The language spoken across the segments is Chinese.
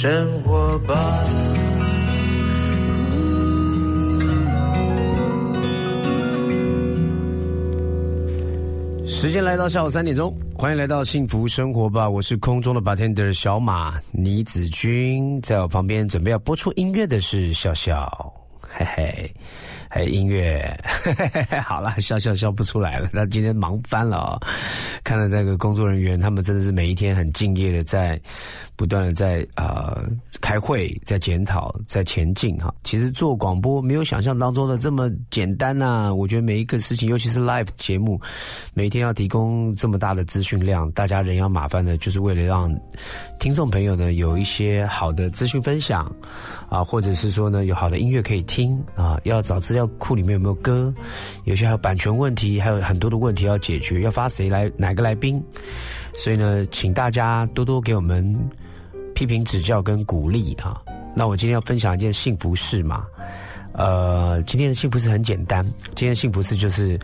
生活吧。时间来到下午三点钟，欢迎来到幸福生活吧！我是空中的 bartender 小马倪子君，在我旁边准备要播出音乐的是笑笑，嘿嘿。还有音乐，好了，笑笑笑不出来了。他今天忙翻了啊！看到这个工作人员，他们真的是每一天很敬业的，在不断的在啊开会，在检讨，在前进哈。其实做广播没有想象当中的这么简单呐。我觉得每一个事情，尤其是 live 节目，每天要提供这么大的资讯量，大家人仰马翻的，就是为了让听众朋友呢有一些好的资讯分享啊，或者是说呢有好的音乐可以听啊，要找资料。库里面有没有歌？有些还有版权问题，还有很多的问题要解决。要发谁来？哪个来宾？所以呢，请大家多多给我们批评指教跟鼓励啊！那我今天要分享一件幸福事嘛。呃，今天的幸福事很简单。今天幸福事就是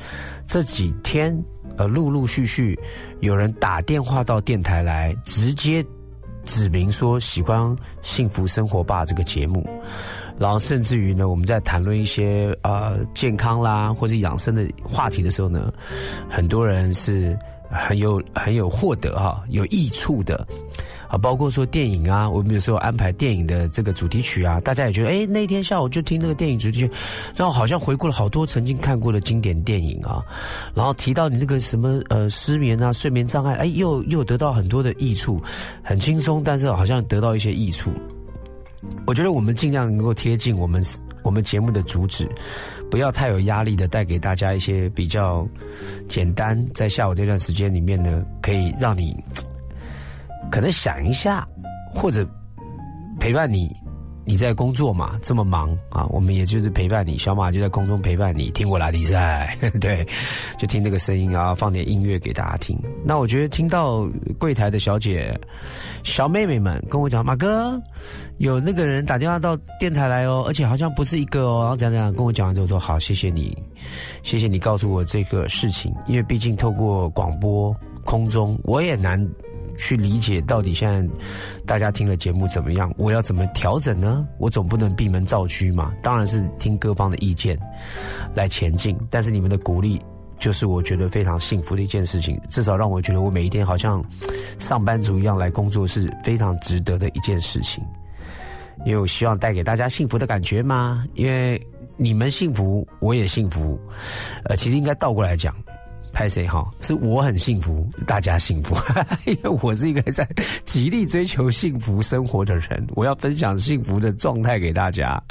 这几天呃，陆陆续续有人打电话到电台来，直接指明说喜欢《幸福生活吧》这个节目。然后甚至于呢，我们在谈论一些呃健康啦或者养生的话题的时候呢，很多人是很有很有获得哈，有益处的啊，包括说电影啊，我们有时候安排电影的这个主题曲啊，大家也觉得哎，那天下午就听那个电影主题曲，然后好像回顾了好多曾经看过的经典电影啊，然后提到你那个什么呃失眠啊、睡眠障碍，哎，又又得到很多的益处，很轻松，但是好像得到一些益处。我觉得我们尽量能够贴近我们我们节目的主旨，不要太有压力的带给大家一些比较简单，在下午这段时间里面呢，可以让你可能想一下，或者陪伴你。你在工作嘛，这么忙啊，我们也就是陪伴你，小马就在空中陪伴你，听我拉比赛，对，就听这个声音啊，放点音乐给大家听。那我觉得听到柜台的小姐、小妹妹们跟我讲，马哥有那个人打电话到电台来哦，而且好像不是一个哦，然后讲讲跟我讲完之后说好，谢谢你，谢谢你告诉我这个事情，因为毕竟透过广播空中我也难。去理解到底现在大家听的节目怎么样？我要怎么调整呢？我总不能闭门造车嘛。当然是听各方的意见来前进。但是你们的鼓励，就是我觉得非常幸福的一件事情。至少让我觉得我每一天好像上班族一样来工作，是非常值得的一件事情。因为我希望带给大家幸福的感觉嘛。因为你们幸福，我也幸福。呃，其实应该倒过来讲。拍谁哈？是我很幸福，大家幸福，因为我是一个在极力追求幸福生活的人。我要分享幸福的状态给大家。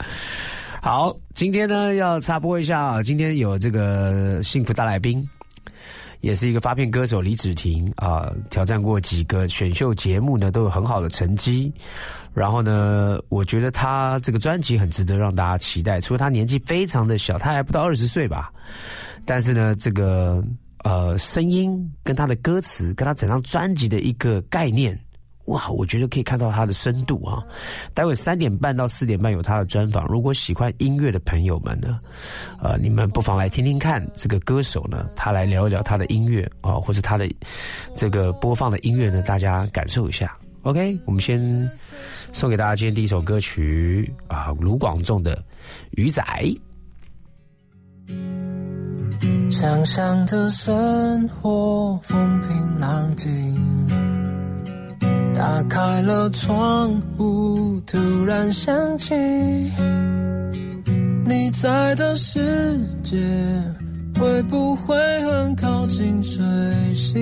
好，今天呢要插播一下，今天有这个幸福大来宾，也是一个发片歌手李芷婷啊，挑战过几个选秀节目呢，都有很好的成绩。然后呢，我觉得他这个专辑很值得让大家期待。除了他年纪非常的小，他还不到二十岁吧，但是呢，这个。呃，声音跟他的歌词，跟他整张专辑的一个概念，哇，我觉得可以看到他的深度啊。待会三点半到四点半有他的专访，如果喜欢音乐的朋友们呢，呃，你们不妨来听听看这个歌手呢，他来聊一聊他的音乐啊，或者他的这个播放的音乐呢，大家感受一下。OK，我们先送给大家今天第一首歌曲啊，卢广仲的《鱼仔》。想象着生活风平浪静，打开了窗户，突然想起你在的世界，会不会很靠近水星？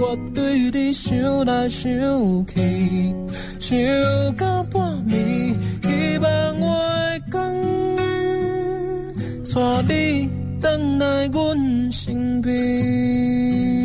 我对你想来想去，想到半暝，希望我会讲，带你回来阮身边。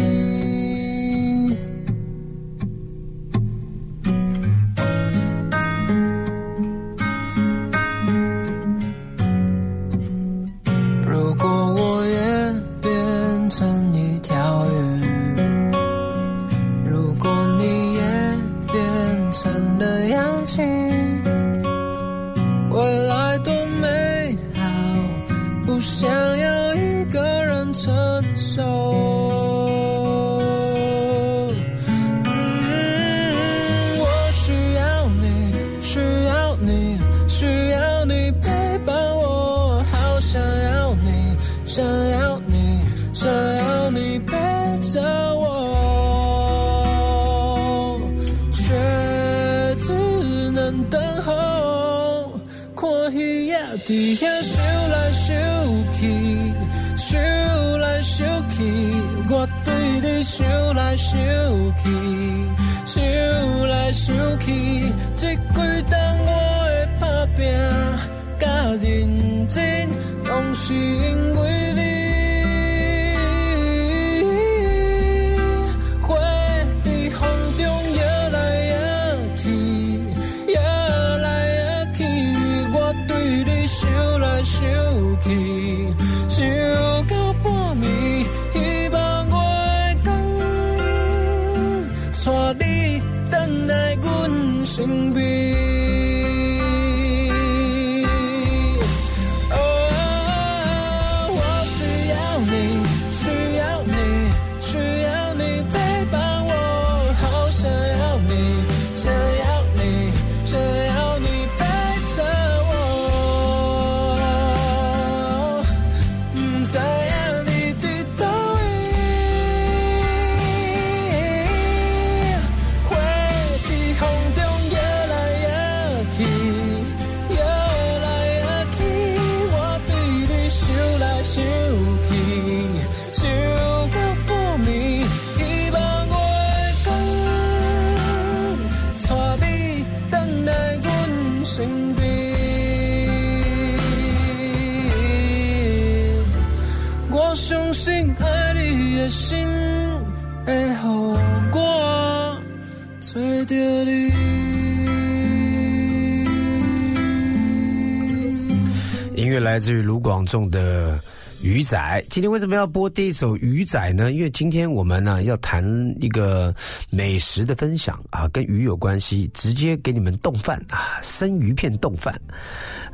来自于卢广仲的《鱼仔》。今天为什么要播第一首《鱼仔》呢？因为今天我们呢要谈一个美食的分享啊，跟鱼有关系，直接给你们冻饭啊，生鱼片冻饭。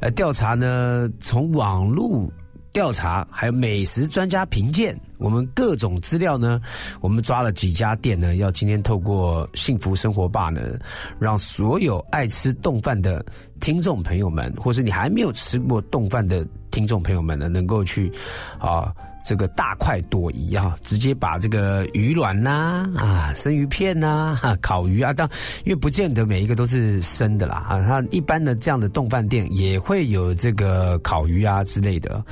呃，调查呢，从网络调查，还有美食专家评鉴，我们各种资料呢，我们抓了几家店呢，要今天透过幸福生活吧呢，让所有爱吃冻饭的听众朋友们，或是你还没有吃过冻饭的听众朋友们呢，能够去啊。这个大快朵颐啊，直接把这个鱼卵呐啊、生鱼片呐、哈、烤鱼啊，当因为不见得每一个都是生的啦啊，它一般的这样的冻饭店也会有这个烤鱼啊之类的。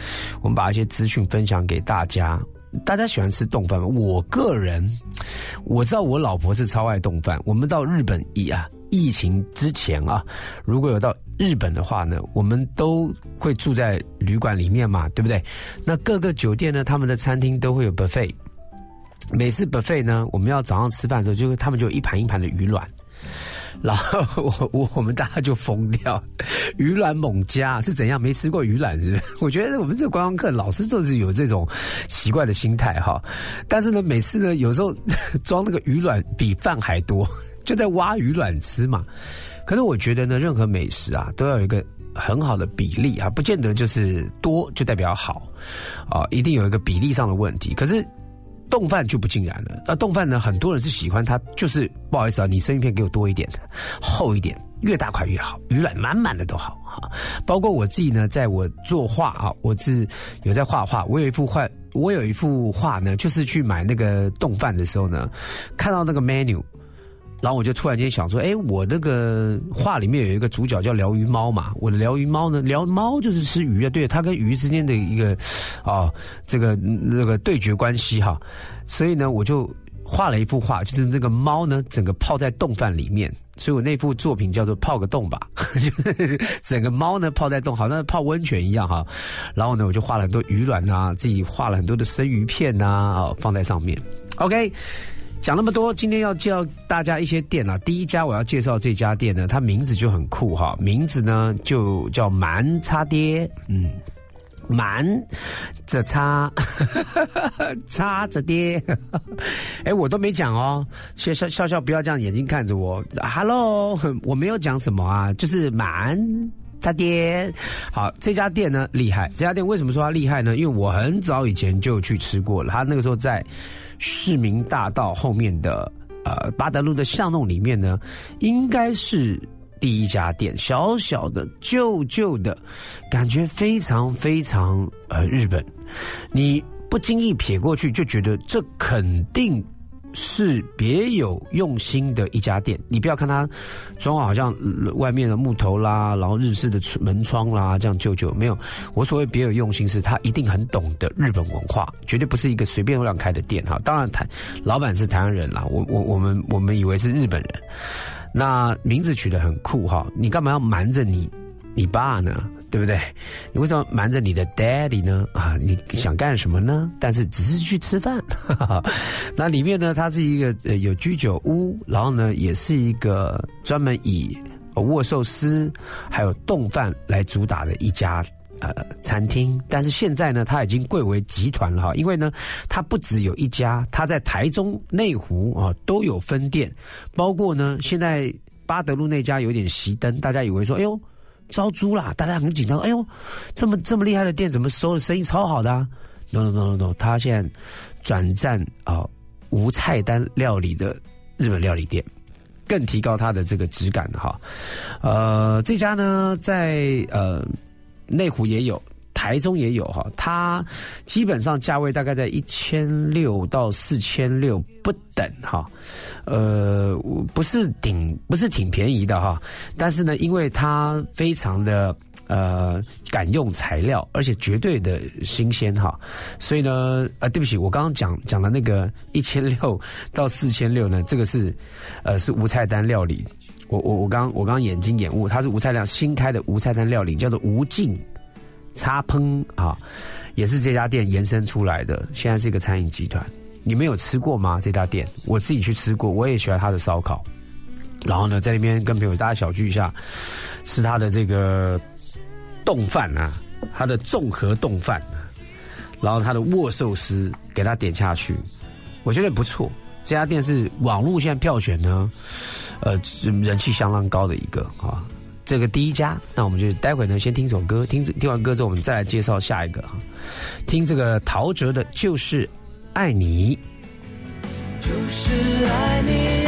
我们把一些资讯分享给大家。大家喜欢吃冻饭吗？我个人我知道我老婆是超爱冻饭。我们到日本一啊，疫情之前啊，如果有到日本的话呢，我们都会住在旅馆里面嘛，对不对？那各个酒店呢，他们的餐厅都会有 buffet。每次 buffet 呢，我们要早上吃饭的时候，就会他们就一盘一盘的鱼卵，然后我我我们大家就疯掉，鱼卵猛加是怎样？没吃过鱼卵是不是？我觉得我们这个观光客老是就是有这种奇怪的心态哈。但是呢，每次呢，有时候 装那个鱼卵比饭还多，就在挖鱼卵吃嘛。可是我觉得呢，任何美食啊，都要有一个很好的比例啊，不见得就是多就代表好啊，一定有一个比例上的问题。可是。冻饭就不尽然了。那冻饭呢？很多人是喜欢它，就是不好意思啊，你生鱼片给我多一点，厚一点，越大块越好，鱼卵满满的都好哈。包括我自己呢，在我作画啊，我是有在画画，我有一幅画，我有一幅画呢，就是去买那个冻饭的时候呢，看到那个 menu。然后我就突然间想说，哎，我那个画里面有一个主角叫疗鱼猫嘛，我的疗鱼猫呢，疗猫就是吃鱼啊，对，它跟鱼之间的一个啊、这个那个对决关系哈，所以呢，我就画了一幅画，就是那个猫呢，整个泡在冻饭里面，所以我那幅作品叫做“泡个洞吧”，就整个猫呢泡在洞，好像泡温泉一样哈。然后呢，我就画了很多鱼卵啊，自己画了很多的生鱼片呐啊，放在上面。OK。讲那么多，今天要介绍大家一些店啊。第一家我要介绍这家店呢，它名字就很酷哈，名字呢就叫蛮叉爹，嗯，蛮着叉，叉着爹，哎，我都没讲哦，笑笑笑笑，不要这样眼睛看着我，Hello，我没有讲什么啊，就是蛮茶店。好，这家店呢厉害。这家店为什么说它厉害呢？因为我很早以前就去吃过了。它那个时候在市民大道后面的呃八德路的巷弄里面呢，应该是第一家店，小小的、旧旧的，感觉非常非常呃日本。你不经意瞥过去，就觉得这肯定。是别有用心的一家店，你不要看它装好像外面的木头啦，然后日式的门窗啦，这样旧旧没有。我所谓别有用心，是他一定很懂得日本文化，绝对不是一个随便乱开的店哈。当然台老板是台湾人啦，我我我们我们以为是日本人，那名字取得很酷哈。你干嘛要瞒着你你爸呢？对不对？你为什么瞒着你的 daddy 呢？啊，你想干什么呢？但是只是去吃饭。那里面呢，它是一个呃有居酒屋，然后呢，也是一个专门以握寿司还有冻饭来主打的一家呃餐厅。但是现在呢，它已经贵为集团了哈，因为呢，它不只有一家，它在台中、内湖啊都有分店，包括呢，现在巴德路那家有点熄灯，大家以为说，哎呦。招租啦，大家很紧张。哎呦，这么这么厉害的店，怎么收的生意超好的？No no no no no，他现在转战啊无菜单料理的日本料理店，更提高它的这个质感哈。呃，这家呢在呃内湖也有。台中也有哈，它基本上价位大概在一千六到四千六不等哈，呃，不是挺不是挺便宜的哈，但是呢，因为它非常的呃敢用材料，而且绝对的新鲜哈，所以呢，呃，对不起，我刚刚讲讲的那个一千六到四千六呢，这个是呃是无菜单料理，我我我刚我刚眼睛眼误，它是无菜单新开的无菜单料理，叫做无尽。叉烹啊，也是这家店延伸出来的。现在是一个餐饮集团，你们有吃过吗？这家店我自己去吃过，我也喜欢他的烧烤。然后呢，在那边跟朋友大家小聚一下，吃他的这个冻饭啊，他的综合冻饭，然后他的握寿司给他点下去，我觉得不错。这家店是网络现在票选呢，呃，人气相当高的一个啊。这个第一家，那我们就待会呢，先听首歌，听听完歌之后，我们再来介绍下一个哈。听这个陶喆的《就是爱你》。就是爱你，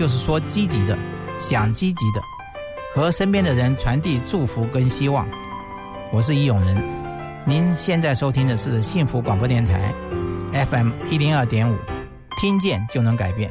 就是说积极的，想积极的，和身边的人传递祝福跟希望。我是易永仁，您现在收听的是幸福广播电台，FM 一零二点五，听见就能改变。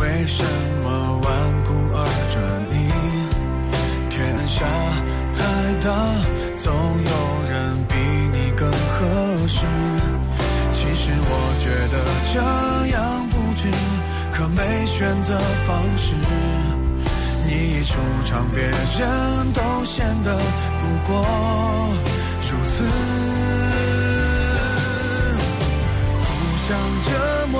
为什么顽固而专一天下太大总有人比你更合适。其实我觉得这样不值可没选择方式你一出场别人都显得不过如此。互相折磨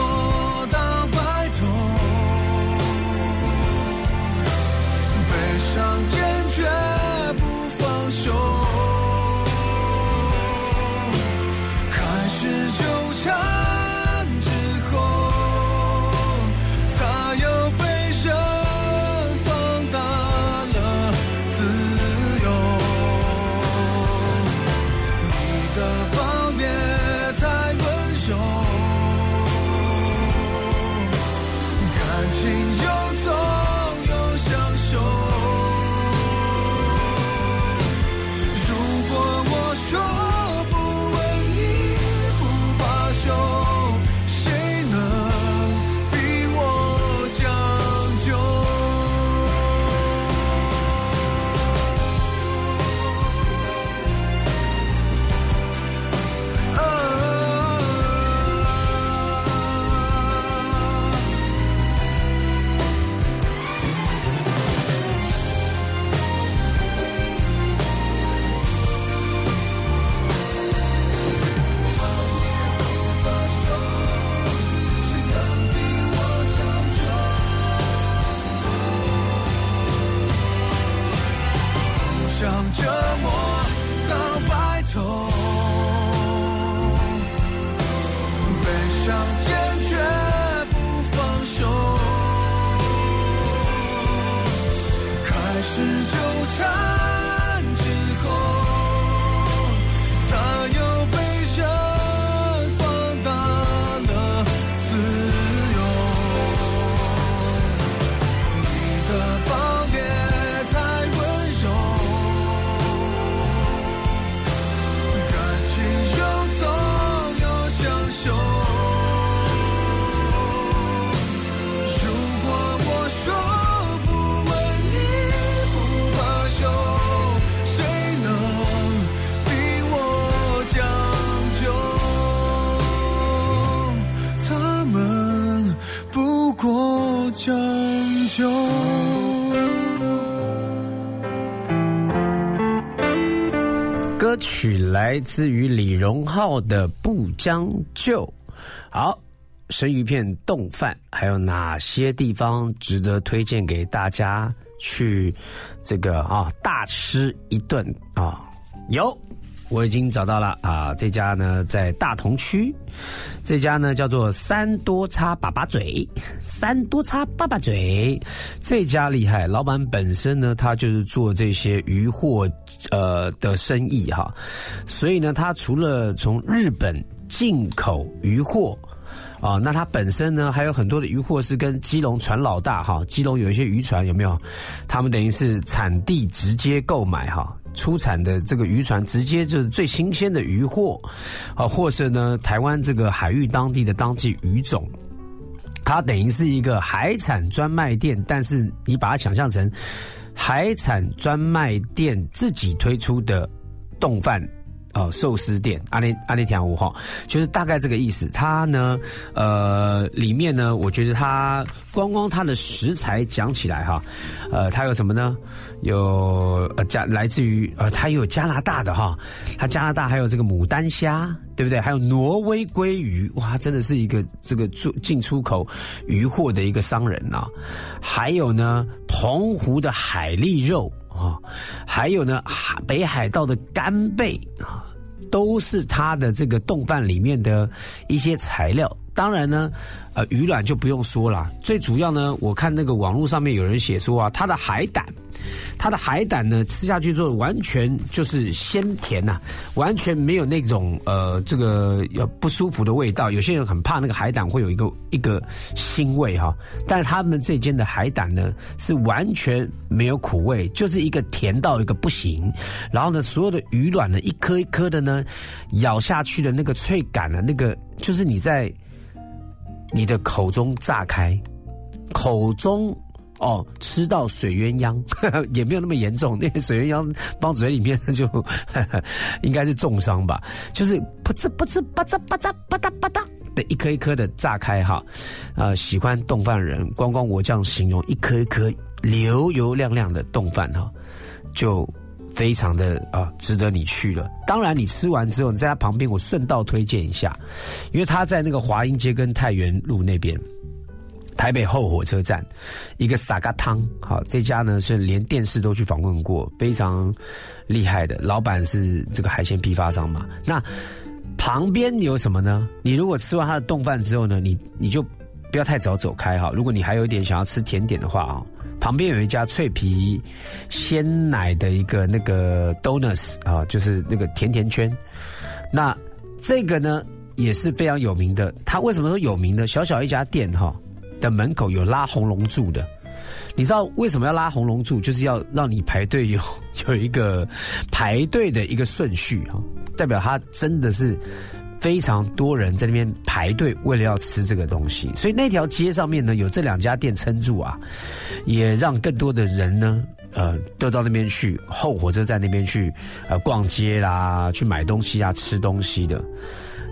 来自于李荣浩的《不将就》。好，生鱼片冻饭还有哪些地方值得推荐给大家去这个啊大吃一顿啊？有。我已经找到了啊！这家呢在大同区，这家呢叫做三多叉粑粑嘴，三多叉粑粑嘴，这家厉害，老板本身呢他就是做这些鱼货呃的生意哈，所以呢他除了从日本进口鱼货。啊，那它本身呢还有很多的渔货是跟基隆船老大哈，基隆有一些渔船有没有？他们等于是产地直接购买哈，出产的这个渔船直接就是最新鲜的渔货，啊，或是呢台湾这个海域当地的当季鱼种，它等于是一个海产专卖店，但是你把它想象成海产专卖店自己推出的冻饭。哦，寿司店阿内阿内田五号，就是大概这个意思。它呢，呃，里面呢，我觉得它光光它的食材讲起来哈，呃，它有什么呢？有呃加来自于呃，它有加拿大的哈，它加拿大还有这个牡丹虾，对不对？还有挪威鲑鱼，哇，真的是一个这个出进出口渔货的一个商人呐。还有呢，澎湖的海蛎肉。啊，还有呢，北海道的干贝啊，都是它的这个冻饭里面的一些材料。当然呢。呃，鱼卵就不用说了。最主要呢，我看那个网络上面有人写说啊，它的海胆，它的海胆呢，吃下去之后完全就是鲜甜呐，完全没有那种呃这个要不舒服的味道。有些人很怕那个海胆会有一个一个腥味哈，但他们这间的海胆呢是完全没有苦味，就是一个甜到一个不行。然后呢，所有的鱼卵呢，一颗一颗的呢，咬下去的那个脆感呢，那个就是你在。你的口中炸开，口中哦吃到水鸳鸯 也没有那么严重，那个水鸳鸯放嘴里面就 应该是重伤吧。就是噗呲噗呲吧嗒吧嗒吧嗒吧嗒的一颗一颗的炸开哈。呃，喜欢冻饭人，光光我这样形容，一颗一颗油油亮亮的冻饭哈，就。非常的啊，值得你去了。当然，你吃完之后，你在他旁边，我顺道推荐一下，因为他在那个华阴街跟太原路那边，台北后火车站一个撒嘎汤。好，这家呢是连电视都去访问过，非常厉害的。老板是这个海鲜批发商嘛。那旁边有什么呢？你如果吃完他的冻饭之后呢，你你就不要太早走开哈。如果你还有一点想要吃甜点的话啊。旁边有一家脆皮鲜奶的一个那个 donuts 啊，就是那个甜甜圈。那这个呢也是非常有名的。它为什么说有名呢？小小一家店哈的门口有拉红龙柱的。你知道为什么要拉红龙柱？就是要让你排队 有有一个排队的一个顺序哈，代表它真的是。非常多人在那边排队，为了要吃这个东西，所以那条街上面呢有这两家店撑住啊，也让更多的人呢，呃，都到那边去后火车站那边去，呃，逛街啦，去买东西啊，吃东西的。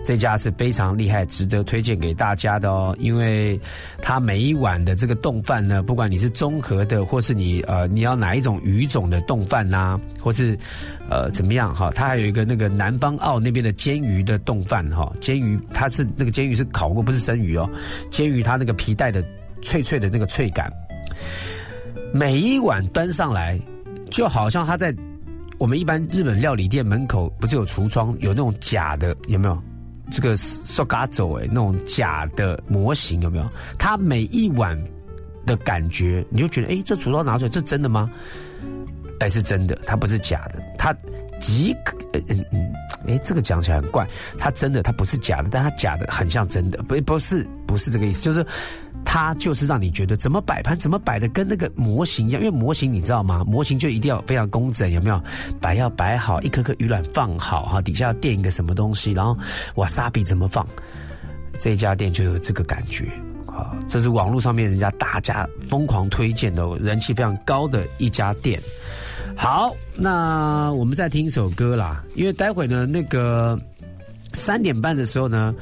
这家是非常厉害，值得推荐给大家的哦。因为它每一碗的这个冻饭呢，不管你是综合的，或是你呃你要哪一种鱼种的冻饭呐，或是呃怎么样哈，它还有一个那个南方澳那边的煎鱼的冻饭哈，煎鱼它是那个煎鱼是烤过，不是生鱼哦。煎鱼它那个皮带的脆脆的那个脆感，每一碗端上来，就好像它在我们一般日本料理店门口不是有橱窗，有那种假的，有没有？这个 so ga zo 哎，那种假的模型有没有？它每一碗的感觉，你就觉得哎，这厨刀拿出来，这真的吗？哎，是真的，它不是假的，它即嗯嗯嗯，哎，这个讲起来很怪，它真的，它不是假的，但它假的很像真的，不不是不是这个意思，就是。它就是让你觉得怎么摆盘怎么摆的跟那个模型一样，因为模型你知道吗？模型就一定要非常工整，有没有？摆要摆好，一颗颗鱼卵放好哈，底下要垫一个什么东西，然后瓦萨比怎么放？这家店就有这个感觉啊！这是网络上面人家大家疯狂推荐的，人气非常高的一家店。好，那我们再听一首歌啦，因为待会呢，那个三点半的时候呢。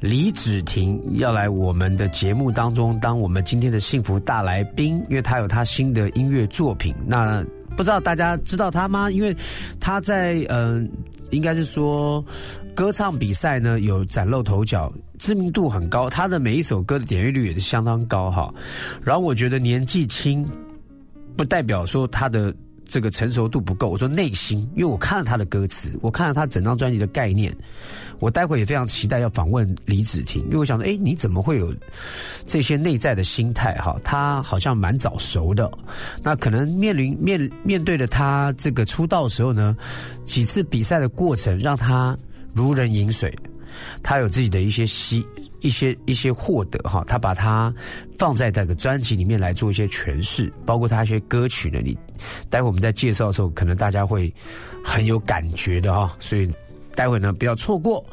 李芷婷要来我们的节目当中，当我们今天的幸福大来宾，因为她有她新的音乐作品。那不知道大家知道她吗？因为他在嗯应该是说歌唱比赛呢有崭露头角，知名度很高，他的每一首歌的点阅率也是相当高哈。然后我觉得年纪轻，不代表说他的。这个成熟度不够，我说内心，因为我看了他的歌词，我看了他整张专辑的概念，我待会也非常期待要访问李子婷，因为我想说，哎，你怎么会有这些内在的心态？哈，他好像蛮早熟的，那可能面临面面对的他这个出道时候呢，几次比赛的过程让他如人饮水，他有自己的一些吸。一些一些获得哈，他把它放在这个专辑里面来做一些诠释，包括他一些歌曲呢。你待会我们在介绍的时候，可能大家会很有感觉的哈，所以待会呢不要错过。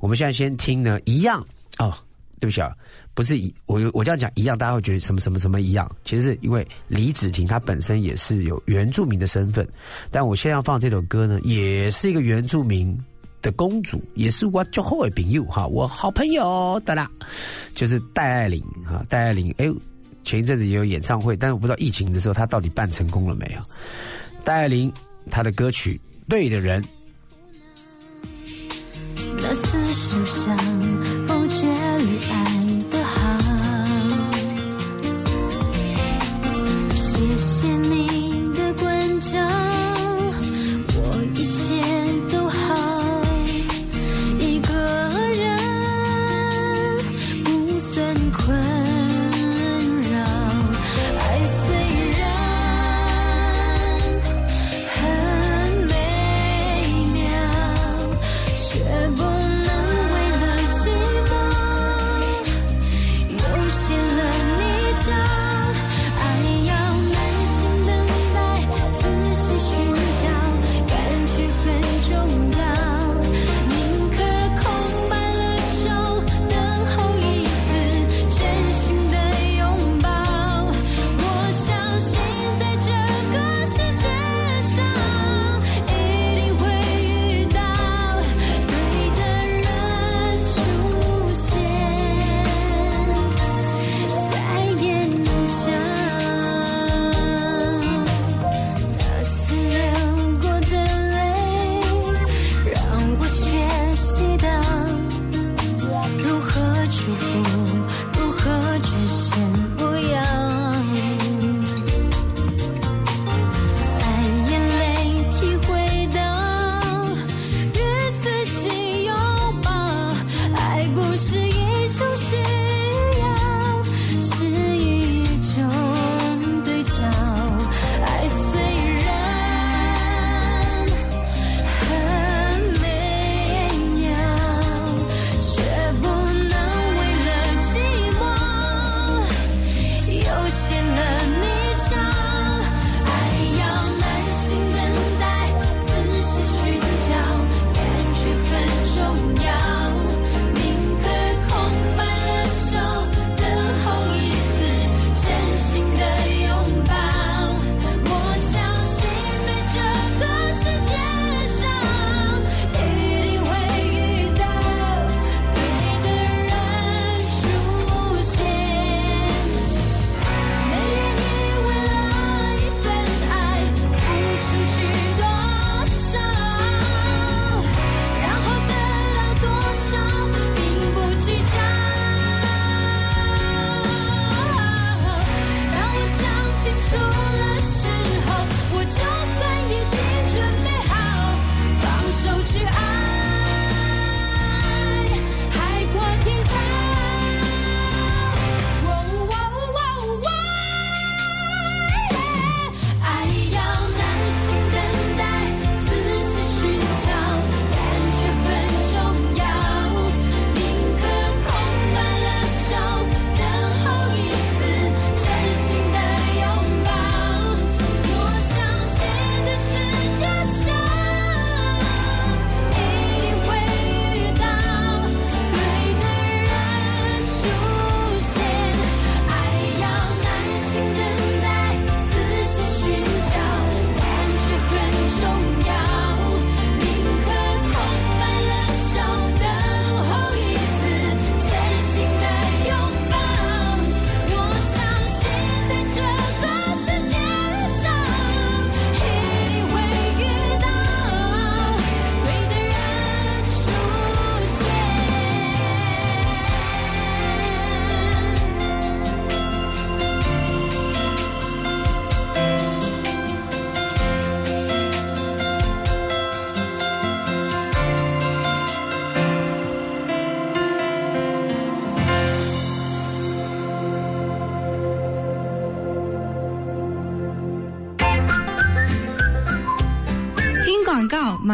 我们现在先听呢一样哦，对不起啊，不是一我我这样讲一样，大家会觉得什么什么什么一样，其实是因为李芷婷她本身也是有原住民的身份，但我现在要放这首歌呢，也是一个原住民。的公主也是我最好的朋友哈，我好朋友的啦，就是戴爱玲哈，戴爱玲哎，前一阵子也有演唱会，但是我不知道疫情的时候她到底办成功了没有。戴爱玲她的歌曲《对的人》。那似受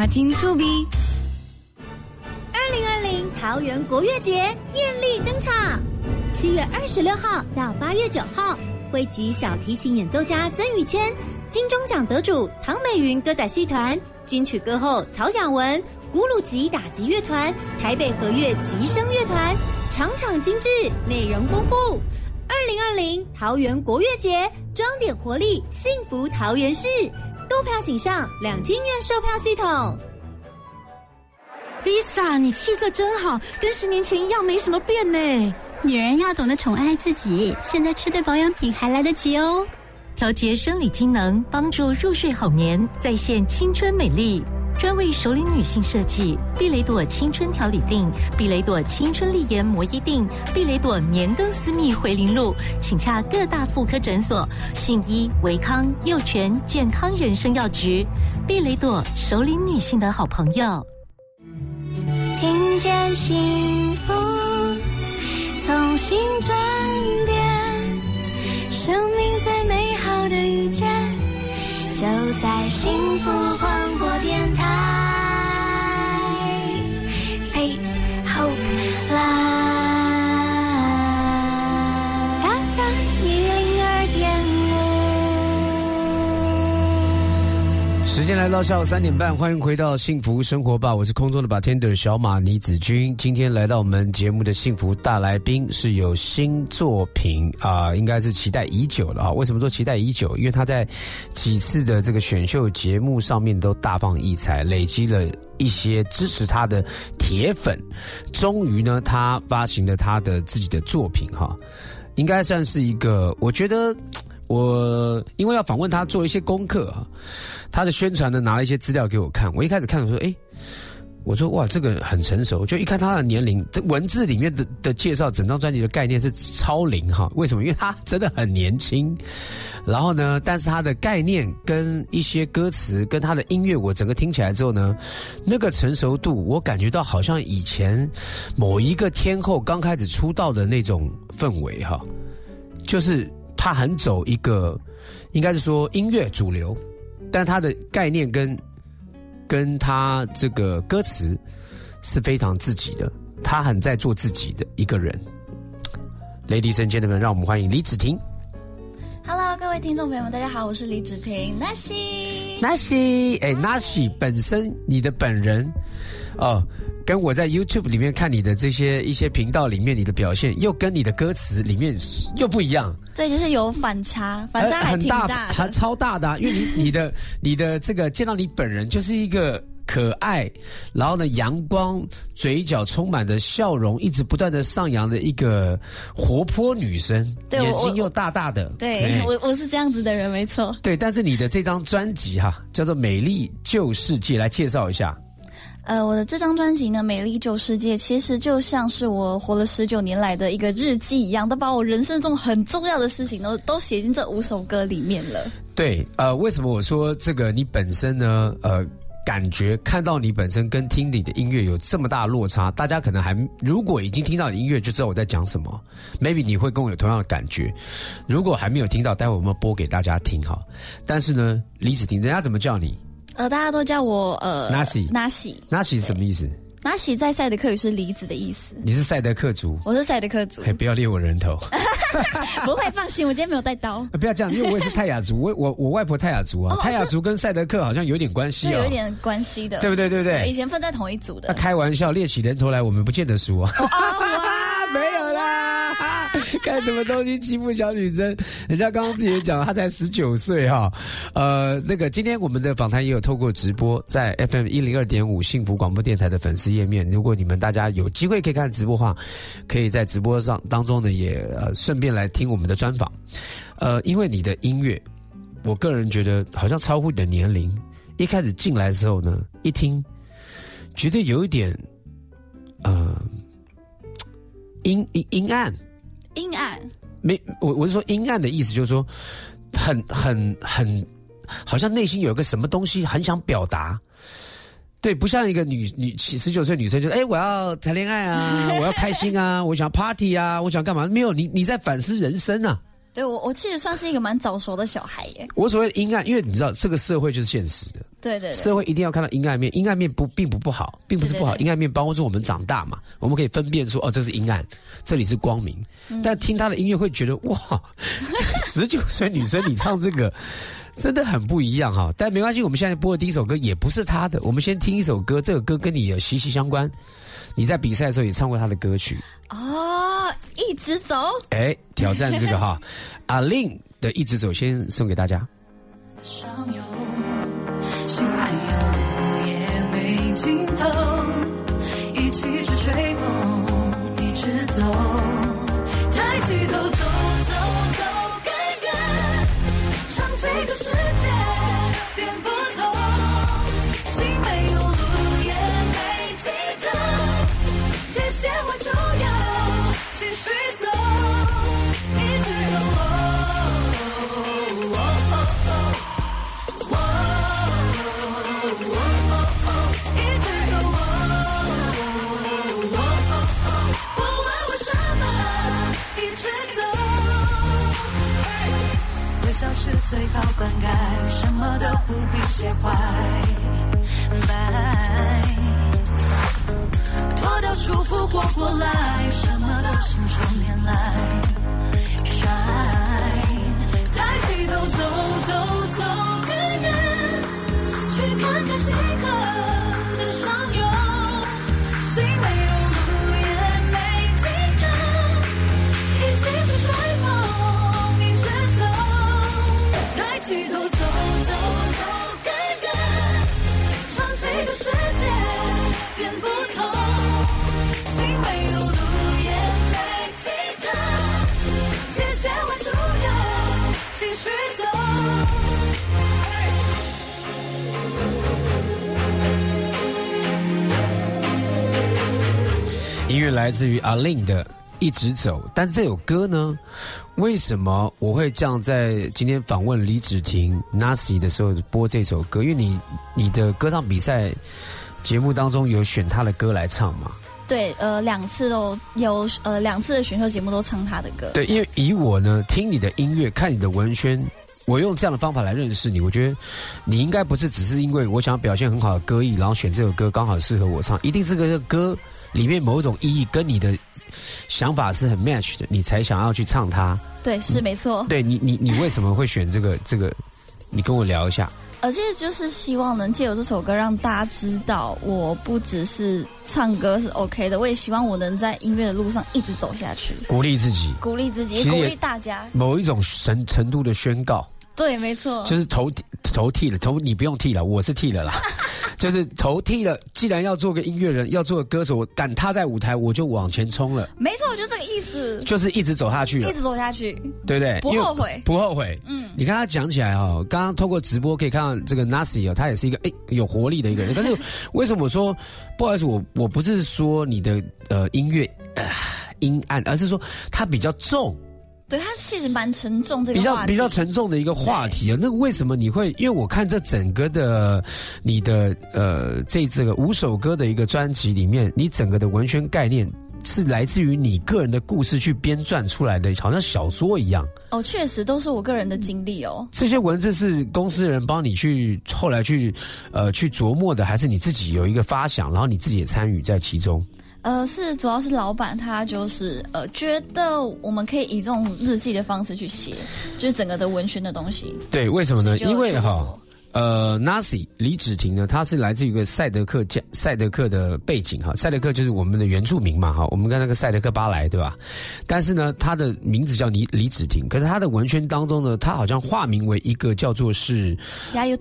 金粗逼。二零二零桃园国乐节艳丽登场，七月二十六号到八月九号，汇集小提琴演奏家曾宇谦、金钟奖得主唐美云歌仔戏团、金曲歌后曹雅文、古鲁吉打击乐团、台北和乐吉声乐团，场场精致，内容丰富。二零二零桃园国乐节，装点活力，幸福桃园市。购票请上两厅院售票系统。Lisa，你气色真好，跟十年前一样，没什么变呢。女人要懂得宠爱自己，现在吃对保养品还来得及哦。调节生理机能，帮助入睡好眠，再现青春美丽。专为熟龄女性设计，碧雷朵青春调理定、碧雷朵青春丽颜摩衣定、碧雷朵年更私密回零露，请洽各大妇科诊所、信医、维康、幼泉健康人生药局。碧雷朵，熟龄女性的好朋友。听见幸福，从新转变，生命最美好的遇见，就在幸福广播电台。时间来到下午三点半，欢迎回到幸福生活吧，我是空中的 bartender 小马倪子君。今天来到我们节目的幸福大来宾是有新作品啊、应该是期待已久了啊。为什么说期待已久？因为他在几次的这个选秀节目上面都大放异彩，累积了一些支持他的铁粉。终于呢，他发行了他的自己的作品哈，应该算是一个，我觉得。我因为要访问他，做一些功课啊，他的宣传呢拿了一些资料给我看。我一开始看我说，诶，我说哇，这个很成熟。就一看他的年龄，这文字里面的的介绍，整张专辑的概念是超龄哈。为什么？因为他真的很年轻。然后呢，但是他的概念跟一些歌词跟他的音乐，我整个听起来之后呢，那个成熟度，我感觉到好像以前某一个天后刚开始出道的那种氛围哈，就是。他很走一个，应该是说音乐主流，但他的概念跟跟他这个歌词是非常自己的，他很在做自己的一个人。Ladies and gentlemen，让我们欢迎李芷婷。Hello，各位听众朋友们，大家好，我是李芷婷。那西，那西，哎，那西本身你的本人哦，跟我在 YouTube 里面看你的这些一些频道里面你的表现，又跟你的歌词里面又不一样。这就是有反差，反差还挺很大大的。还超大的、啊，因为你你的 你的这个见到你本人就是一个可爱，然后呢阳光，嘴角充满着笑容，一直不断的上扬的一个活泼女生，眼睛又大大的，对哎我我是这样子的人，没错。对，但是你的这张专辑哈、叫做《美丽旧世界》，来介绍一下。呃，我的这张专辑呢，《美丽旧世界》，其实就像是我活了十九年来的一个日记一样，都把我人生中很重要的事情都都写进这五首歌里面了。对，呃，为什么我说这个？你本身呢，呃，感觉看到你本身跟听你的音乐有这么大落差，大家可能还如果已经听到你音乐，就知道我在讲什么。Maybe 你会跟我有同样的感觉。如果还没有听到，待会我们播给大家听哈。但是呢，李子婷，人家怎么叫你？呃，大家都叫我呃 Nasi Nasi 那喜是什么意思？Nasi 在赛德克语是梨子的意思，你是赛德克族？我是赛德克族，哎，不要猎我人头。不会放心，我今天没有带刀。啊不要这样，因为我也是泰雅族，我我我外婆泰雅族啊，哦泰雅族跟赛德克好像有点关系对，哦，有一点关系的，对不对？对不对？以前分在同一组的那。开玩笑，猎起人头来，我们不见得输啊。干什么东西欺负小女生？人家刚刚自己也讲了，她才十九岁哈。呃，那个今天我们的访谈也有透过直播，在 FM 一零二点五幸福广播电台的粉丝页面。如果你们大家有机会可以看直播的话，可以在直播上当中呢，也呃顺便来听我们的专访。呃，因为你的音乐，我个人觉得好像超乎你的年龄。一开始进来的时候呢，一听，觉得有一点，呃，阴阴阴暗。阴暗，没，我我是说阴暗的意思，就是说很很很，好像内心有一个什么东西很想表达。对，不像一个女女十九岁女生，就是哎，我要谈恋爱啊，我要开心啊，我想 party 啊，我想干嘛？没有，你你在反思人生啊。对我我其实算是一个蛮早熟的小孩耶。我所谓的阴暗，因为你知道这个社会就是现实的，对对对，社会一定要看到阴暗面，阴暗面不并不不好，并不是不好，对对对阴暗面帮助我们长大嘛，我们可以分辨出哦，这是阴暗，这里是光明。嗯但听他的音乐会觉得哇，十九岁女生你唱这个 真的很不一样哈。但没关系，我们现在播的第一首歌也不是他的，我们先听一首歌，这个歌跟你有息息相关。你在比赛的时候也唱过他的歌曲，哦，一直走。哎，挑战这个哈，阿令的《一直走》先送给大家。上游，起头，走走走更远，唱起歌最好灌溉，什么都不必介怀。拜，脱掉束缚活过来，什么都信手拈来。音乐来自于阿令的《一直走》，但这首歌呢，为什么我会这样在今天访问李芷婷 Nasi 的时候播这首歌？因为你你的歌唱比赛节目当中有选他的歌来唱嘛？对，呃，两次都有，呃，两次的选秀节目都唱他的歌。对，因为以我呢听你的音乐，看你的文宣，我用这样的方法来认识你，我觉得你应该不是只是因为我想要表现很好的歌艺，然后选这首歌刚好适合我唱，一定是个歌里面某一种意义跟你的想法是很 match 的，你才想要去唱它。对，是没错。对你，你你为什么会选这个这个？你跟我聊一下。而且就是希望能借由这首歌让大家知道，我不只是唱歌是 OK 的，我也希望我能在音乐的路上一直走下去，鼓励自己，鼓励自己，鼓励大家。某一种程程度的宣告，对，没错，就是头头剃了，头你不用剃了，我是剃了啦。就是头剃了，既然要做个音乐人，要做个歌手，我敢踏在舞台，我就往前冲了，没错，就这个意思，就是一直走下去了一，直走下去。对不对？不后悔不后悔。嗯，你看他讲起来哦，刚刚透过直播可以看到这个 Nasi 哦，他也是一个哎有活力的一个人。但是为什么我说不好意思，我我不是说你的呃音乐呃阴暗，而是说他比较重。对，它其实蛮沉重，这个比较比较沉重的一个话题啊。那为什么你会？因为我看这整个的你的呃这这个五首歌的一个专辑里面，你整个的文宣概念是来自于你个人的故事去编撰出来的，好像小说一样。哦，确实都是我个人的经历哦。这些文字是公司人帮你去后来去呃去琢磨的，还是你自己有一个发想，然后你自己也参与在其中？呃，是主要是老板他就是呃觉得我们可以以这种日记的方式去写，就是整个的文宣的东西。对，为什么呢？因为哈。呃，Nasi 李芷婷呢，她是来自于一个赛德克家赛德克的背景哈，赛德克就是我们的原住民嘛哈，我们跟那个赛德克巴莱对吧？但是呢，她的名字叫李李芷婷，可是她的文宣当中呢，她好像化名为一个叫做是 Yayu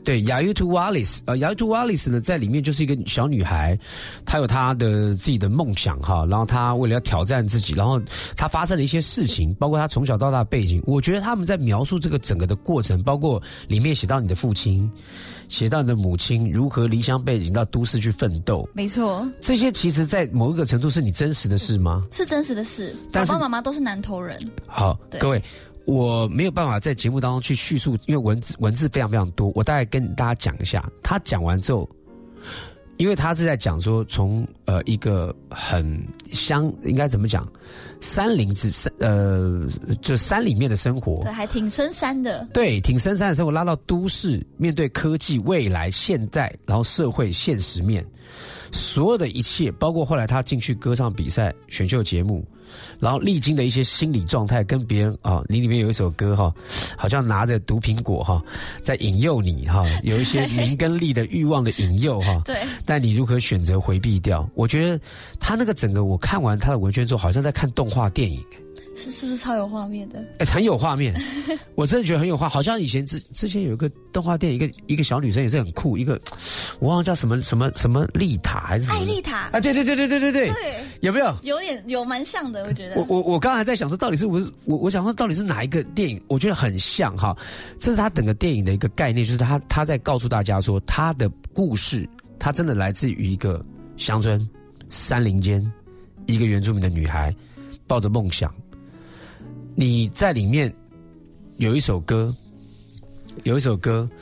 a 对 Yayutu Wallace，呃，Yayutu Wallace 呢，在里面就是一个小女孩，她有她的自己的梦想哈，然后她为了要挑战自己，然后她发生了一些事情，包括她从小到大的背景。我觉得他们在描述这个整个的过程，包括里面写到你的父亲，写到你的母亲如何离乡背景到都市去奋斗，没错，这些其实，在某一个程度是你真实的事吗？是真实的事。爸爸妈妈都是南投人，好，对各位，我没有办法在节目当中去叙述，因为文字文字非常非常多，我大概跟大家讲一下。他讲完之后，因为他是在讲说从呃一个很乡应该怎么讲，山林之山呃就山里面的生活对，，还挺深山的。对，挺深山的生活拉到都市，面对科技、未来、现代，然后社会现实面，所有的一切，包括后来他进去歌唱比赛、选秀节目，然后历经的一些心理状态，跟别人啊，你里面有一首歌哈，好像拿着毒苹果哈，在引诱你哈，有一些名跟利的欲望的引诱哈，对，但你如何选择回避掉？我觉得他那个整个，我看完他的文宣之后，好像在看动画电影。是是不是超有画面的？哎、很有画面，我真的觉得很有画，好像以前之之前有一个动画电影，一个一个小女生也是很酷，一个我忘了叫什么什么什么丽塔还是什么艾丽塔啊？对对对对对对对，对，有没有？有点有蛮像的，我觉得我。我我刚才在想说，到底是我是我我想说到底是哪一个电影？我觉得很像哈，这是他整个电影的一个概念，就是他他在告诉大家说，他的故事，他真的来自于一个乡村山林间，一个原住民的女孩抱着梦想。你在里面有一首歌，有一首歌《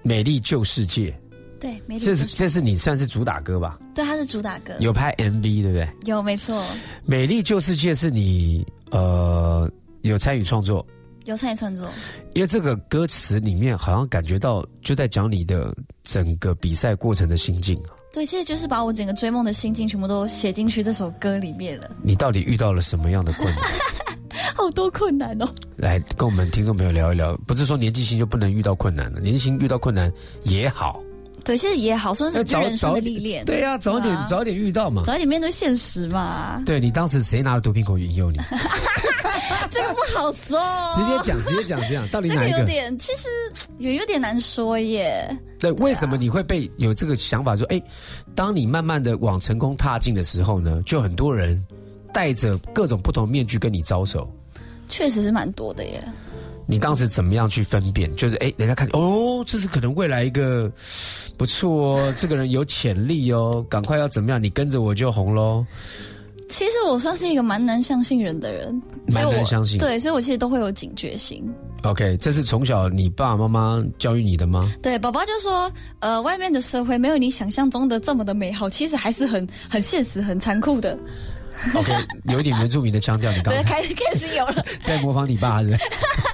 美丽旧世界对，没》，这是这是你算是主打歌吧？对，它是主打歌，有拍 MV 对不对？有没错，《美丽旧世界》是你呃有参与创作，有参与创作。因为这个歌词里面好像感觉到就在讲你的整个比赛过程的心境。对，其实就是把我整个追梦的心境全部都写进去这首歌里面了，你到底遇到了什么样的困难？好多困难哦。来跟我们听众朋友聊一聊。不是说年纪轻就不能遇到困难了，年纪轻遇到困难也好，对，其实也好，算是要早人生早历练。对呀、早点、啊早点遇到嘛。早一点面对现实嘛，对你当时谁拿了毒苹果引诱你？这个不好说。直接讲，直接讲，这样到底这个哪一个？有点，其实有有点难说耶。对，为什么你会被有这个想法说，哎，当你慢慢的往成功踏进的时候呢，就很多人戴着各种不同面具跟你招手。确实是蛮多的耶。你当时怎么样去分辨？就是哎，人家看哦，这是可能未来一个不错哦，这个人有潜力哦，赶快要怎么样？你跟着我就红喽。其实我算是一个蛮难相信人的人，蛮所以我难相信对，所以我其实都会有警觉心。OK，这是从小你爸爸妈妈教育你的吗？对，宝宝就说，呃，外面的社会没有你想象中的这么的美好，其实还是很很现实、很残酷的。OK，有一点原住民的腔调，你刚对，才开开始有了，在模仿你爸是不是？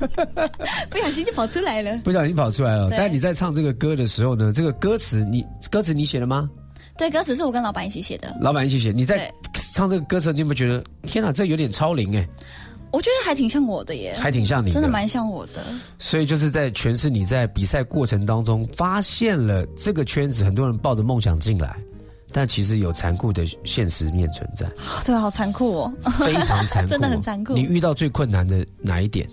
不小心就跑出来了。不小心跑出来了。但你在唱这个歌的时候呢，这个歌词你歌词你写了吗？对，歌词是我跟老板一起写的，老板一起写。你在唱这个歌词，你有没有觉得天哪，这有点超龄哎，我觉得还挺像我的耶，还挺像你真的蛮像我的。所以就是在诠释你在比赛过程当中发现了这个圈子，很多人抱着梦想进来，但其实有残酷的现实面存在，对，好残酷哦。非常残酷，真的很残酷你遇到最困难的哪一点？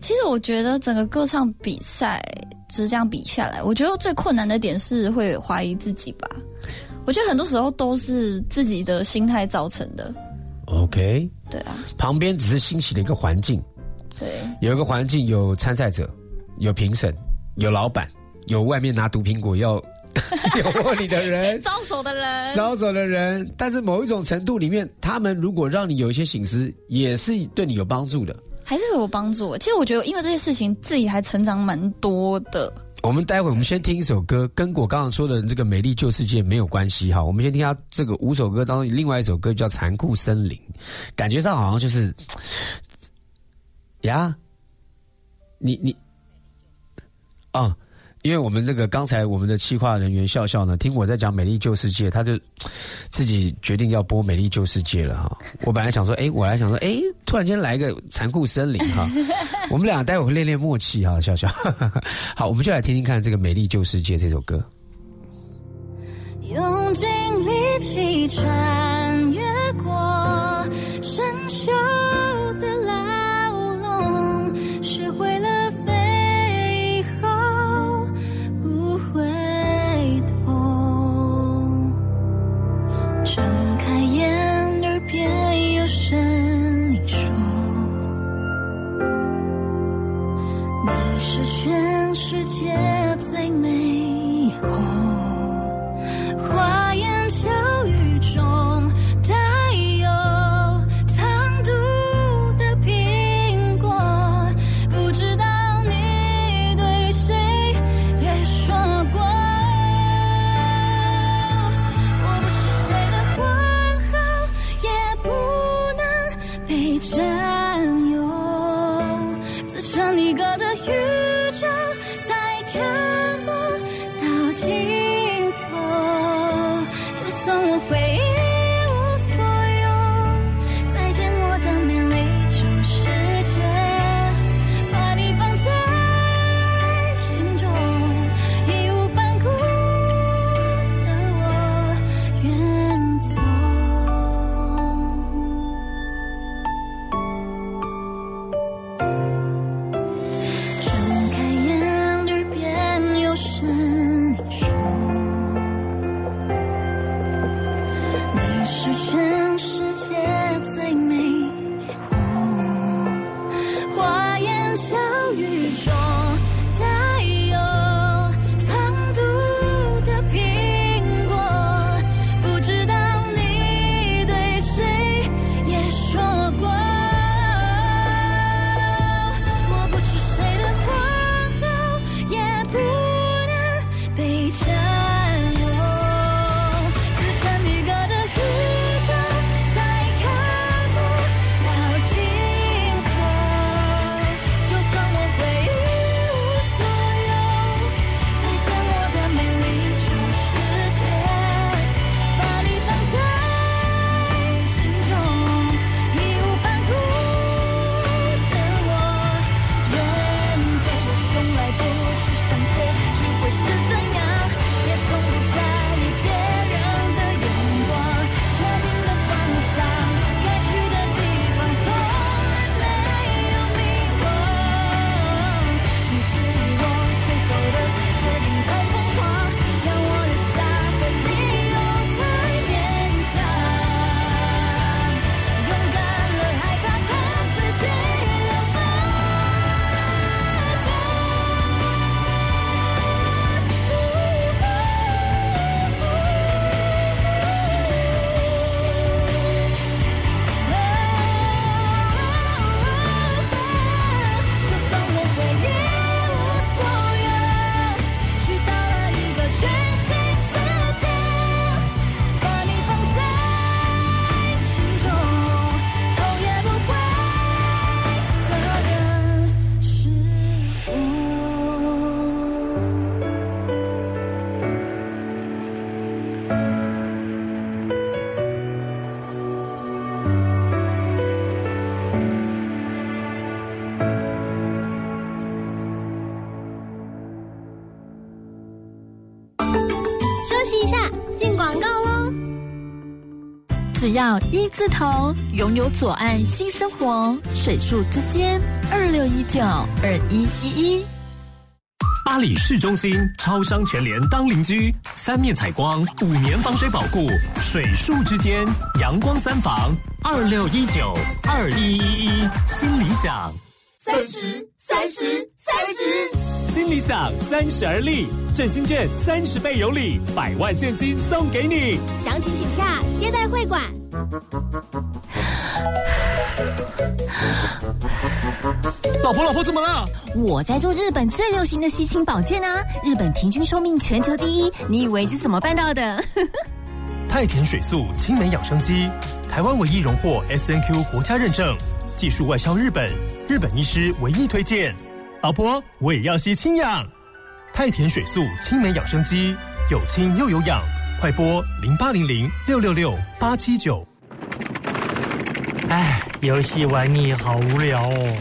其实我觉得整个歌唱比赛就是这样比下来，我觉得最困难的点是会怀疑自己吧。我觉得很多时候都是自己的心态造成的。OK，对啊，旁边只是兴起的一个环境，对有一个环境有参赛者，有评审，有老板，有外面拿毒苹果要 诱惑你的人。招手的人，招手的人，但是某一种程度里面，他们如果让你有一些醒思，也是对你有帮助的。还是会有帮助。其实我觉得，因为这些事情，自己还成长蛮多的。我们待会我们先听一首歌，跟我刚刚说的这个美丽旧世界没有关系哈。我们先听下这个五首歌当中，另外一首歌叫《残酷森林》，感觉上好像就是呀，你你啊。因为我们那个刚才我们的企划人员笑笑呢，听我在讲《美丽旧世界》，他就自己决定要播《美丽旧世界》了哈。我本来想说，哎，我来想说，哎，突然间来一个残酷森林哈，我们俩待会会练练默契哈，笑笑。好，我们就来听听看这个《美丽旧世界》这首歌。用尽力气穿越过生一字头，拥有左岸新生活，水树之间二六一九二一一一。巴黎市中心超商全联当邻居，三面采光，五年防水保固，水树之间阳光三房，二六一九二一一一，新理想。三十，三十，三十。新理想三十而立，振兴券三十倍有礼，百万现金送给你。详情请洽接待会馆。老婆，老婆怎么了？我在做日本最流行的吸氢保健啊！日本平均寿命全球第一，你以为是怎么办到的？太田水素青梅养生机，台湾唯一荣获 S N Q 国家认证，技术外销日本，日本医师唯一推荐。老婆，我也要吸氢氧。太田水素青梅养生机，有氢又有氧，快拨零八零零六六六八七九。哎，游戏玩腻，好无聊哦。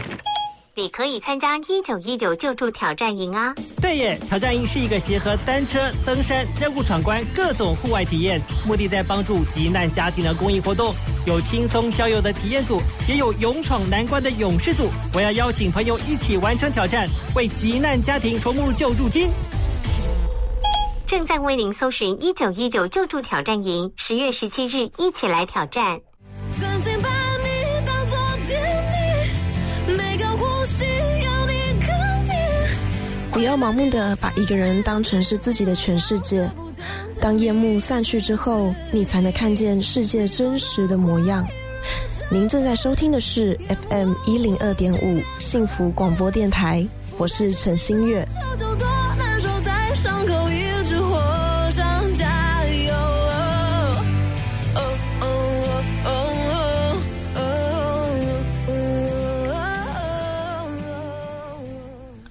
你可以参加一九一九救助挑战营啊！对耶，挑战营是一个结合单车、登山、任务闯关各种户外体验，目的在帮助急难家庭的公益活动。有轻松郊游的体验组，也有勇闯难关的勇士组。我要邀请朋友一起完成挑战，为急难家庭筹募救助金。正在为您搜寻一九一九救助挑战营，十月十七日一起来挑战。不要盲目的把一个人当成是自己的全世界。当夜幕散去之后，你才能看见世界真实的模样。您正在收听的是 FM 一零二点五幸福广播电台，我是陈新月。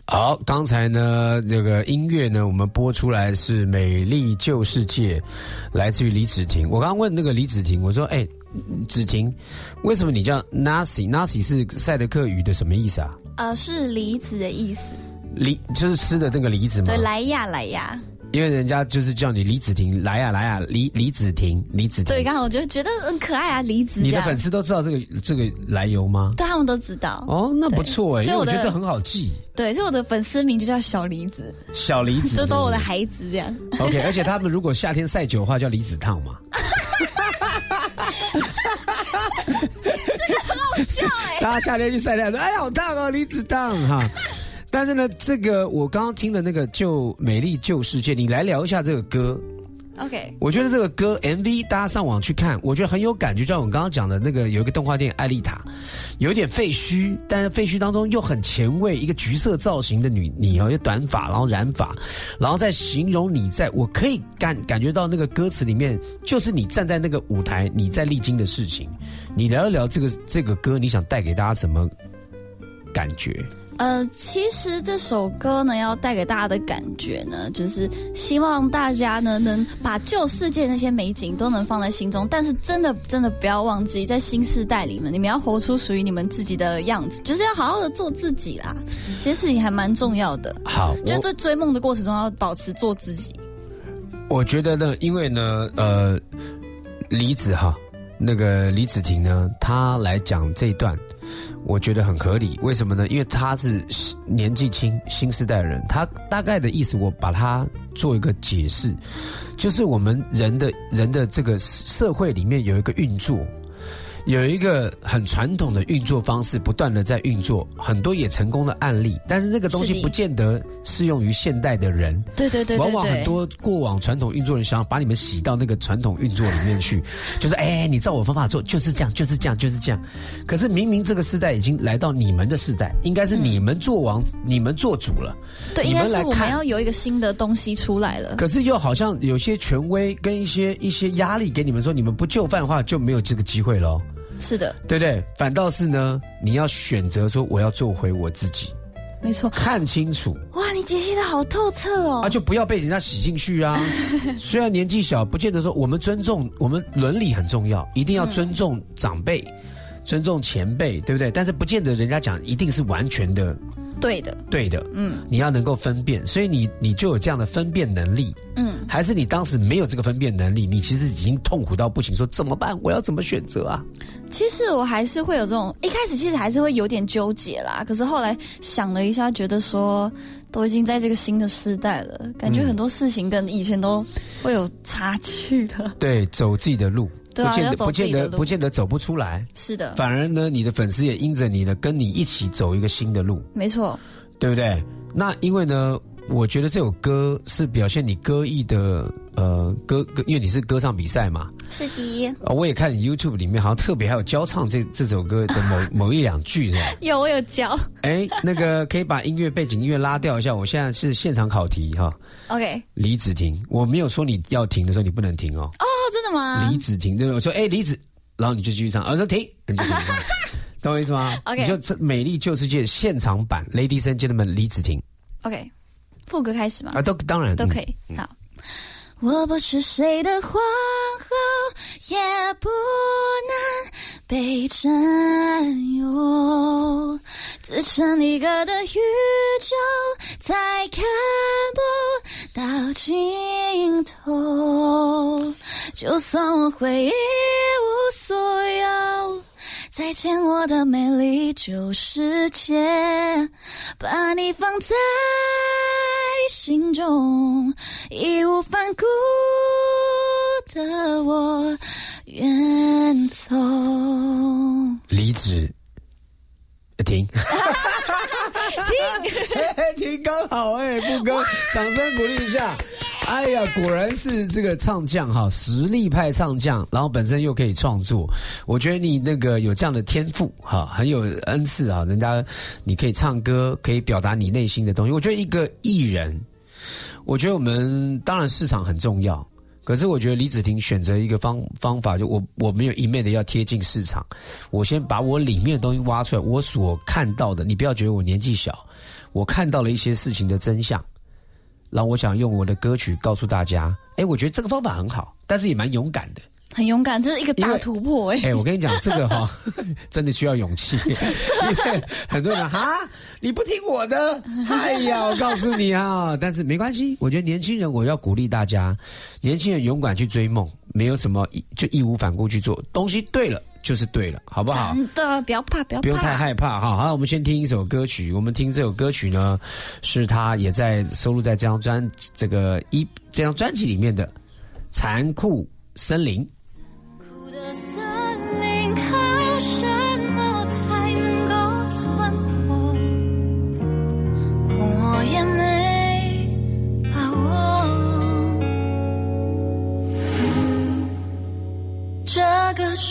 好，刚才呢，这个音乐呢，我们播出来是《美丽旧世界》，来自于李芷婷。我刚刚问那个李芷婷，我说：“哎，芷婷，为什么你叫 Nasi？Nasi 是赛德克语的什么意思啊？”呃，是梨子的意思。梨就是吃的那个梨子吗？对，来呀来呀。因为人家就是叫你李子婷来呀来呀，李李子婷，李子婷。对，刚好我就觉得很可爱啊，李子。你的粉丝都知道这个这个来由吗？对，他们都知道。哦，那不错哎，因为我觉得这很好记。对，所以我的粉丝名就叫小李子。小李子，这 都我的孩子这样。OK，而且他们如果夏天晒久的话，叫李子烫嘛。这个很好笑哎。大家夏天去晒太阳，哎呀，好烫哦，李子烫哈。但是呢，这个我刚刚听的那个《旧美丽旧世界》，你来聊一下这个歌。OK，我觉得这个歌 MV 大家上网去看，我觉得很有感觉。就像我刚刚讲的那个，有一个动画电影《艾丽塔》，有一点废墟，但是废墟当中又很前卫，一个橘色造型的女你哦，又短发，然后染发，然后再形容你在，我可以感感觉到那个歌词里面，就是你站在那个舞台，你在历经的事情。你聊一聊这个这个歌，你想带给大家什么感觉？呃，其实这首歌呢，要带给大家的感觉呢，就是希望大家呢，能把旧世界那些美景都能放在心中，但是真的真的不要忘记，在新时代里面，你们要活出属于你们自己的样子，就是要好好的做自己啦。这些事情还蛮重要的。好，就在追梦的过程中，要保持做自己。我觉得呢，因为呢，呃，李子哈，那个李子婷呢，她来讲这一段。我觉得很合理，为什么呢？因为他是年纪轻、新时代人，他大概的意思，我把它做一个解释，就是我们人的人的这个社会里面有一个运作。有一个很传统的运作方式，不断的在运作，很多也成功的案例，但是那个东西不见得适用于现代的人。对对对往往很多过往传统运作人想要把你们洗到那个传统运作里面去，就是哎，你照我方法做，就是这样，就是这样，就是这样。可是明明这个时代已经来到你们的时代，应该是你们做王，你们做主了。对，应该是我们要有一个新的东西出来了。可是又好像有些权威跟一些一些压力给你们说，你们不就范的话，就没有这个机会喽。是的，对不对？反倒是呢，你要选择说我要做回我自己，没错，看清楚。哇，你解析的好透彻哦！啊，就不要被人家洗进去啊。虽然年纪小，不见得说我们尊重，我们伦理很重要，一定要尊重长辈，尊重前辈，对不对？但是不见得人家讲一定是完全的对的，对的，嗯你要能够分辨，所以你你就有这样的分辨能力。嗯，还是你当时没有这个分辨能力，你其实已经痛苦到不行，说怎么办？我要怎么选择啊？其实我还是会有这种，一开始其实还是会有点纠结啦。可是后来想了一下，觉得说都已经在这个新的时代了，感觉嗯很多事情跟以前都会有差距了。对，走自己的路，不见得自己的路。不见得走不出来，是的，反而呢，你的粉丝也因着你呢，跟你一起走一个新的路，没错，对不对？那因为呢，我觉得这首歌是表现你歌艺的呃歌歌，因为你是歌唱比赛嘛，是的。啊，我也看你 YouTube 里面好像特别还有教唱这这首歌的某 某一两句是吧？有我有教哎，那个可以把音乐背景音乐拉掉一下，我现在是现场考题哈。，OK。李子婷，我没有说你要停的时候你不能停哦。哦，真的吗？李子婷，对？我说哎李子，然后你就继续唱，我说停，你就停，懂我意思吗 OK 你就这美丽旧世界现场版，Ladies and Gentlemen，李子婷 OK，副歌开始吗？啊，都当然都可以。嗯好，我不是谁的皇后，也不能被占有，只剩一个的宇宙，再看不到尽头。就算我会一无所有。再见，我的美丽旧世界，把你放在心中，义无反顾的我远走。离职停，停 停，刚好哎，布哥，掌声鼓励一下。哎呀，果然是这个唱将哈，实力派唱将，然后本身又可以创作，我觉得你那个有这样的天赋哈，很有恩赐啊，人家你可以唱歌，可以表达你内心的东西。我觉得一个艺人，我觉得我们当然市场很重要，可是我觉得李子婷选择一个方方法，就我我没有一昧的要贴近市场，我先把我里面的东西挖出来，我所看到的，你不要觉得我年纪小，我看到了一些事情的真相。然后我想用我的歌曲告诉大家，哎，我觉得这个方法很好，但是也蛮勇敢的。很勇敢，这是一个大突破哎、哎，我跟你讲，这个哈、真的需要勇气，因为很多人哈，你不听我的，哎呀，我告诉你啊，但是没关系，我觉得年轻人我要鼓励大家，年轻人勇敢去追梦，没有什么就义无反顾去做，东西对了就是对了，好不好？真的不要怕，不要怕，不用太害怕哈。好，我们先听一首歌曲。我们听这首歌曲呢，是他也在收录在这张专这个一这张专辑里面的《残酷森林》。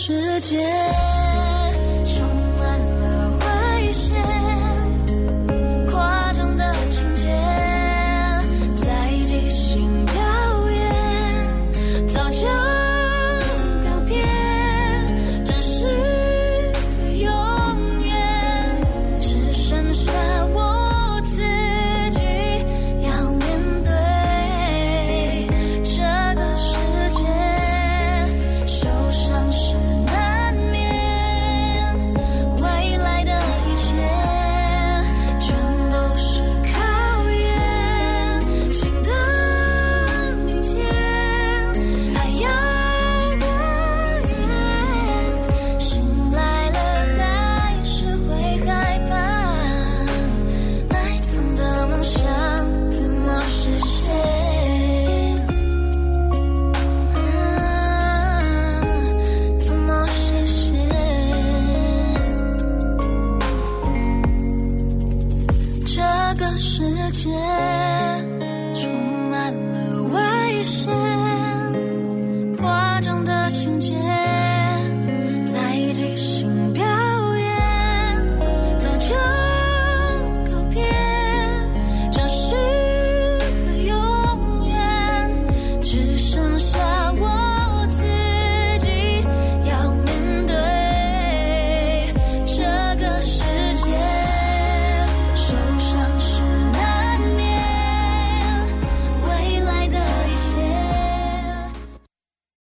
世界